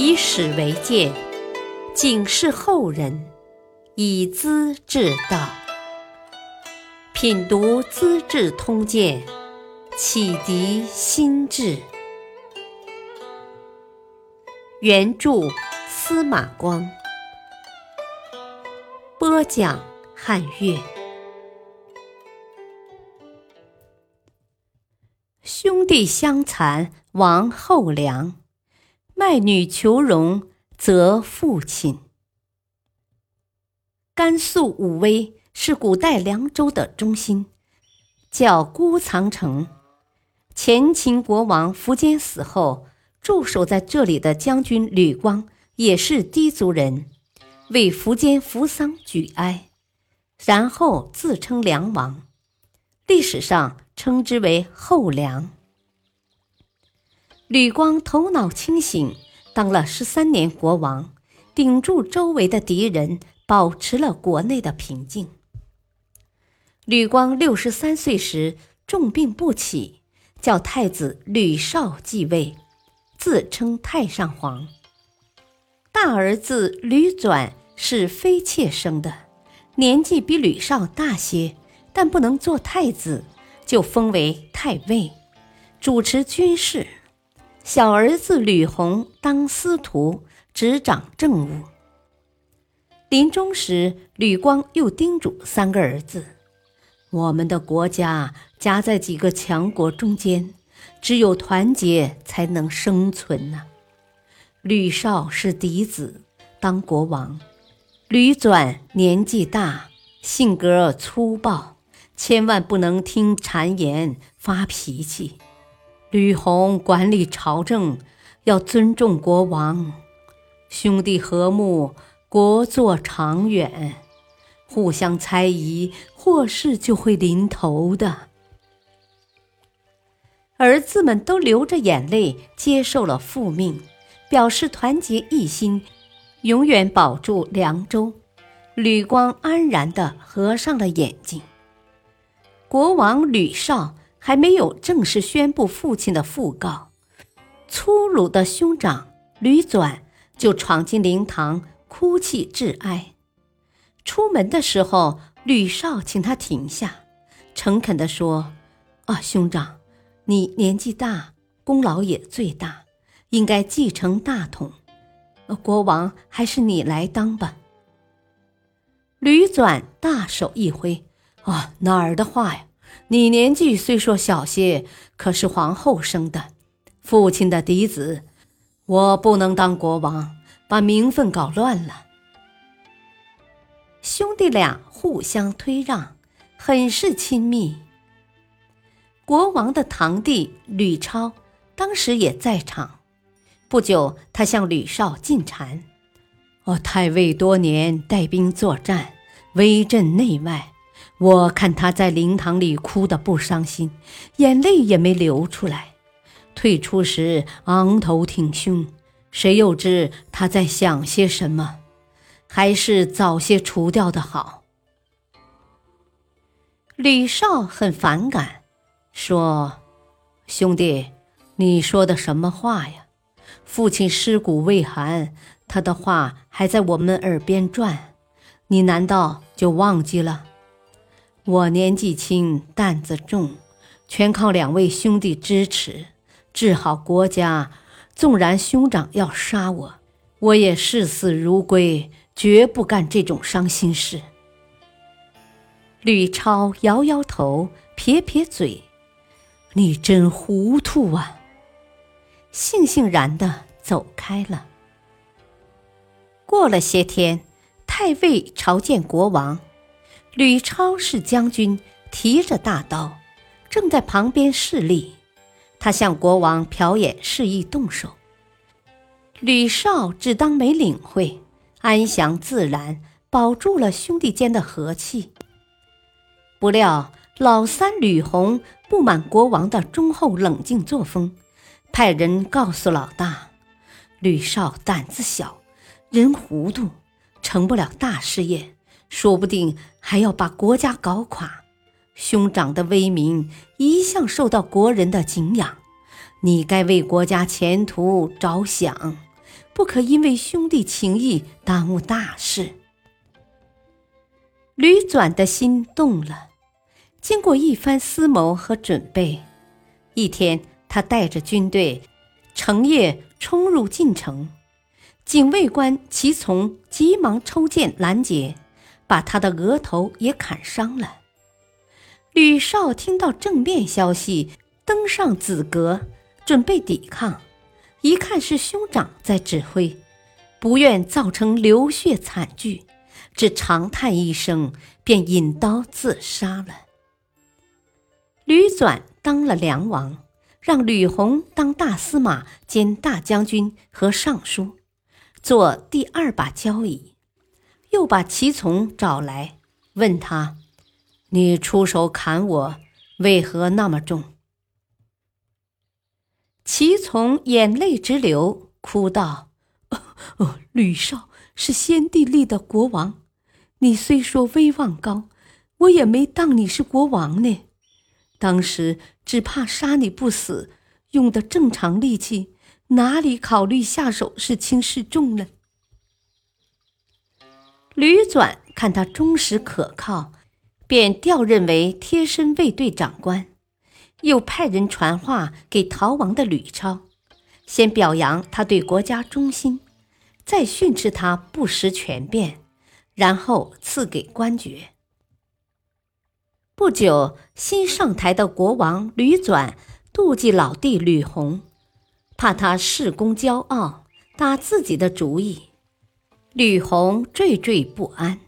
以史为鉴，警示后人，以资治道。品读《资治通鉴》，启迪心智。原著司马光，播讲汉乐。兄弟相残亡后梁，卖女求荣则父亲。甘肃武威是古代凉州的中心，叫孤藏城。前秦国王苻坚死后。驻守在这里的将军吕光也是氐族人，为苻坚扶丧举哀，然后自称梁王，历史上称之为后梁。吕光头脑清醒，当了十三年国王，顶住周围的敌人，保持了国内的平静。吕光六十三岁时重病不起，叫太子吕绍继位。自称太上皇，大儿子吕转是妃妾生的，年纪比吕绍大些，但不能做太子，就封为太尉，主持军事。小儿子吕弘当司徒，执掌政务。临终时，吕光又叮嘱三个儿子：“我们的国家夹在几个强国中间。”只有团结才能生存呢。吕绍是嫡子，当国王；吕转年纪大，性格粗暴，千万不能听谗言发脾气。吕弘管理朝政，要尊重国王，兄弟和睦，国祚长远；互相猜疑，祸事就会临头的。儿子们都流着眼泪接受了父命，表示团结一心，永远保住凉州。吕光安然地合上了眼睛。国王吕绍还没有正式宣布父亲的讣告，粗鲁的兄长吕转就闯进灵堂哭泣致哀。出门的时候，吕少请他停下，诚恳地说：“啊，兄长。”你年纪大，功劳也最大，应该继承大统。国王还是你来当吧。吕转大手一挥：“啊，哪儿的话呀！你年纪虽说小些，可是皇后生的，父亲的嫡子，我不能当国王，把名分搞乱了。”兄弟俩互相推让，很是亲密。国王的堂弟吕超当时也在场。不久，他向吕绍进谗：“我，太尉多年带兵作战，威震内外。我看他在灵堂里哭得不伤心，眼泪也没流出来。退出时昂头挺胸，谁又知他在想些什么？还是早些除掉的好。”李绍很反感。说：“兄弟，你说的什么话呀？父亲尸骨未寒，他的话还在我们耳边转，你难道就忘记了？我年纪轻，担子重，全靠两位兄弟支持，治好国家。纵然兄长要杀我，我也视死如归，绝不干这种伤心事。”吕超摇摇头，撇撇嘴。你真糊涂啊！悻悻然的走开了。过了些天，太尉朝见国王，吕超是将军，提着大刀，正在旁边侍立。他向国王瞟眼，示意动手。吕绍只当没领会，安详自然，保住了兄弟间的和气。不料。老三吕弘不满国王的忠厚冷静作风，派人告诉老大：“吕绍胆子小，人糊涂，成不了大事业，说不定还要把国家搞垮。兄长的威名一向受到国人的敬仰，你该为国家前途着想，不可因为兄弟情谊耽误大事。吕纂的心动了，经过一番思谋和准备，一天，他带着军队，乘夜冲入晋城，警卫官齐从急忙抽剑拦截，把他的额头也砍伤了。吕绍听到正面消息，登上子阁，准备抵抗，一看是兄长在指挥，不愿造成流血惨剧。只长叹一声，便引刀自杀了。吕纂当了梁王，让吕弘当大司马兼大将军和尚书，做第二把交椅。又把齐从找来，问他：“你出手砍我，为何那么重？”齐从眼泪直流，哭道：“哦，吕少是先帝立的国王。”你虽说威望高，我也没当你是国王呢。当时只怕杀你不死，用的正常力气，哪里考虑下手是轻是重呢？吕纂看他忠实可靠，便调任为贴身卫队长官，又派人传话给逃亡的吕超，先表扬他对国家忠心，再训斥他不识权变。然后赐给官爵。不久，新上台的国王吕纂妒忌老弟吕弘，怕他恃功骄傲，打自己的主意。吕弘惴惴不安，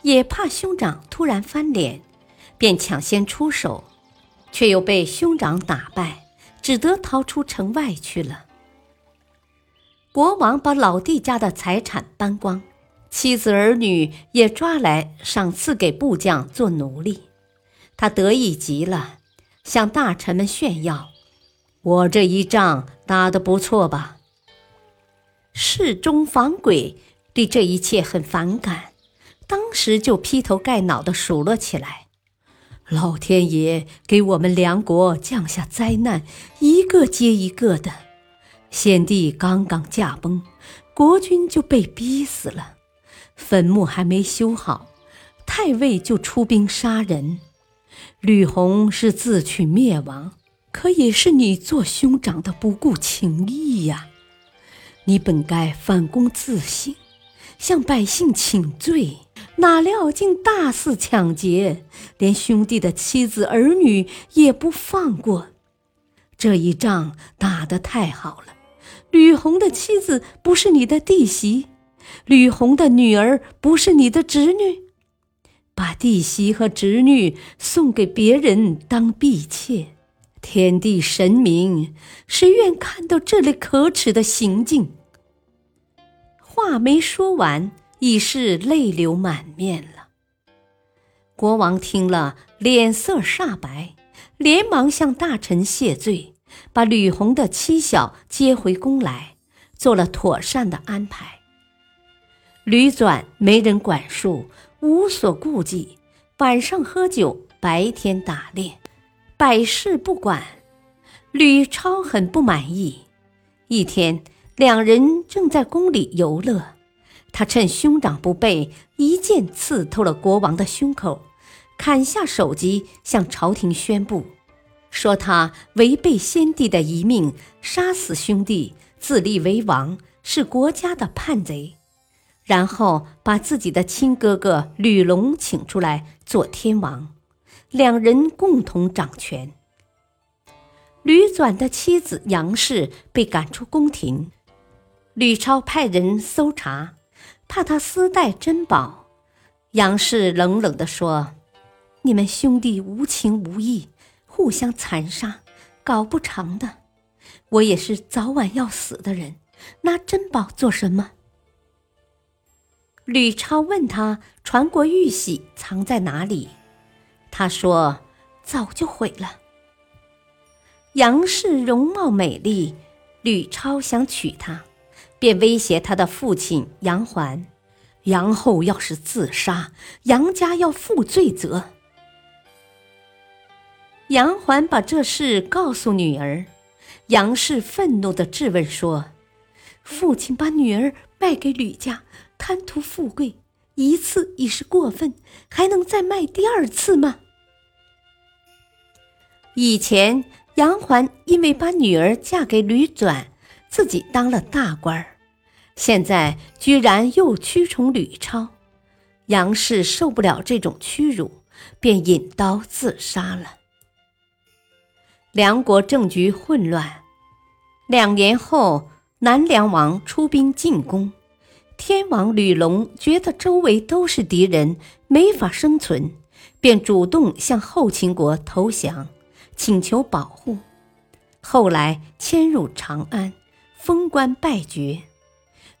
也怕兄长突然翻脸，便抢先出手，却又被兄长打败，只得逃出城外去了。国王把老弟家的财产搬光。妻子儿女也抓来赏赐给部将做奴隶，他得意极了，向大臣们炫耀：“我这一仗打得不错吧？”侍中房轨对这一切很反感，当时就劈头盖脑地数落起来：“老天爷给我们梁国降下灾难，一个接一个的。先帝刚刚驾崩，国君就被逼死了。”坟墓还没修好，太尉就出兵杀人。吕弘是自取灭亡，可也是你做兄长的不顾情义呀！你本该反躬自省，向百姓请罪，哪料竟大肆抢劫，连兄弟的妻子儿女也不放过。这一仗打得太好了，吕红的妻子不是你的弟媳。吕红的女儿不是你的侄女，把弟媳和侄女送给别人当婢妾，天地神明谁愿看到这类可耻的行径？话没说完，已是泪流满面了。国王听了，脸色煞白，连忙向大臣谢罪，把吕红的妻小接回宫来，做了妥善的安排。吕纂没人管束，无所顾忌，晚上喝酒，白天打猎，百事不管。吕超很不满意。一天，两人正在宫里游乐，他趁兄长不备，一剑刺透了国王的胸口，砍下首级，向朝廷宣布，说他违背先帝的遗命，杀死兄弟，自立为王，是国家的叛贼。然后把自己的亲哥哥吕龙请出来做天王，两人共同掌权。吕纂的妻子杨氏被赶出宫廷，吕超派人搜查，怕他私带珍宝。杨氏冷冷地说：“你们兄弟无情无义，互相残杀，搞不成的。我也是早晚要死的人，拿珍宝做什么？”吕超问他：“传国玉玺藏在哪里？”他说：“早就毁了。”杨氏容貌美丽，吕超想娶她，便威胁他的父亲杨环：“杨后要是自杀，杨家要负罪责。”杨环把这事告诉女儿，杨氏愤怒的质问说：“父亲把女儿卖给吕家，贪图富贵，一次已是过分，还能再卖第二次吗？以前杨环因为把女儿嫁给吕转，自己当了大官儿，现在居然又屈从吕超，杨氏受不了这种屈辱，便引刀自杀了。梁国政局混乱，两年后，南梁王出兵进攻，天王吕龙觉得周围都是敌人，没法生存，便主动向后秦国投降。请求保护，后来迁入长安，封官拜爵，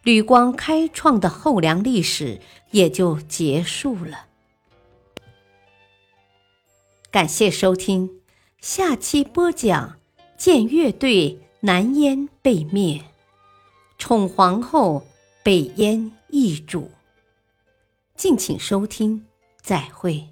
吕光开创的后梁历史也就结束了。感谢收听，下期播讲：见乐队南燕被灭，宠皇后北燕易主。敬请收听，再会。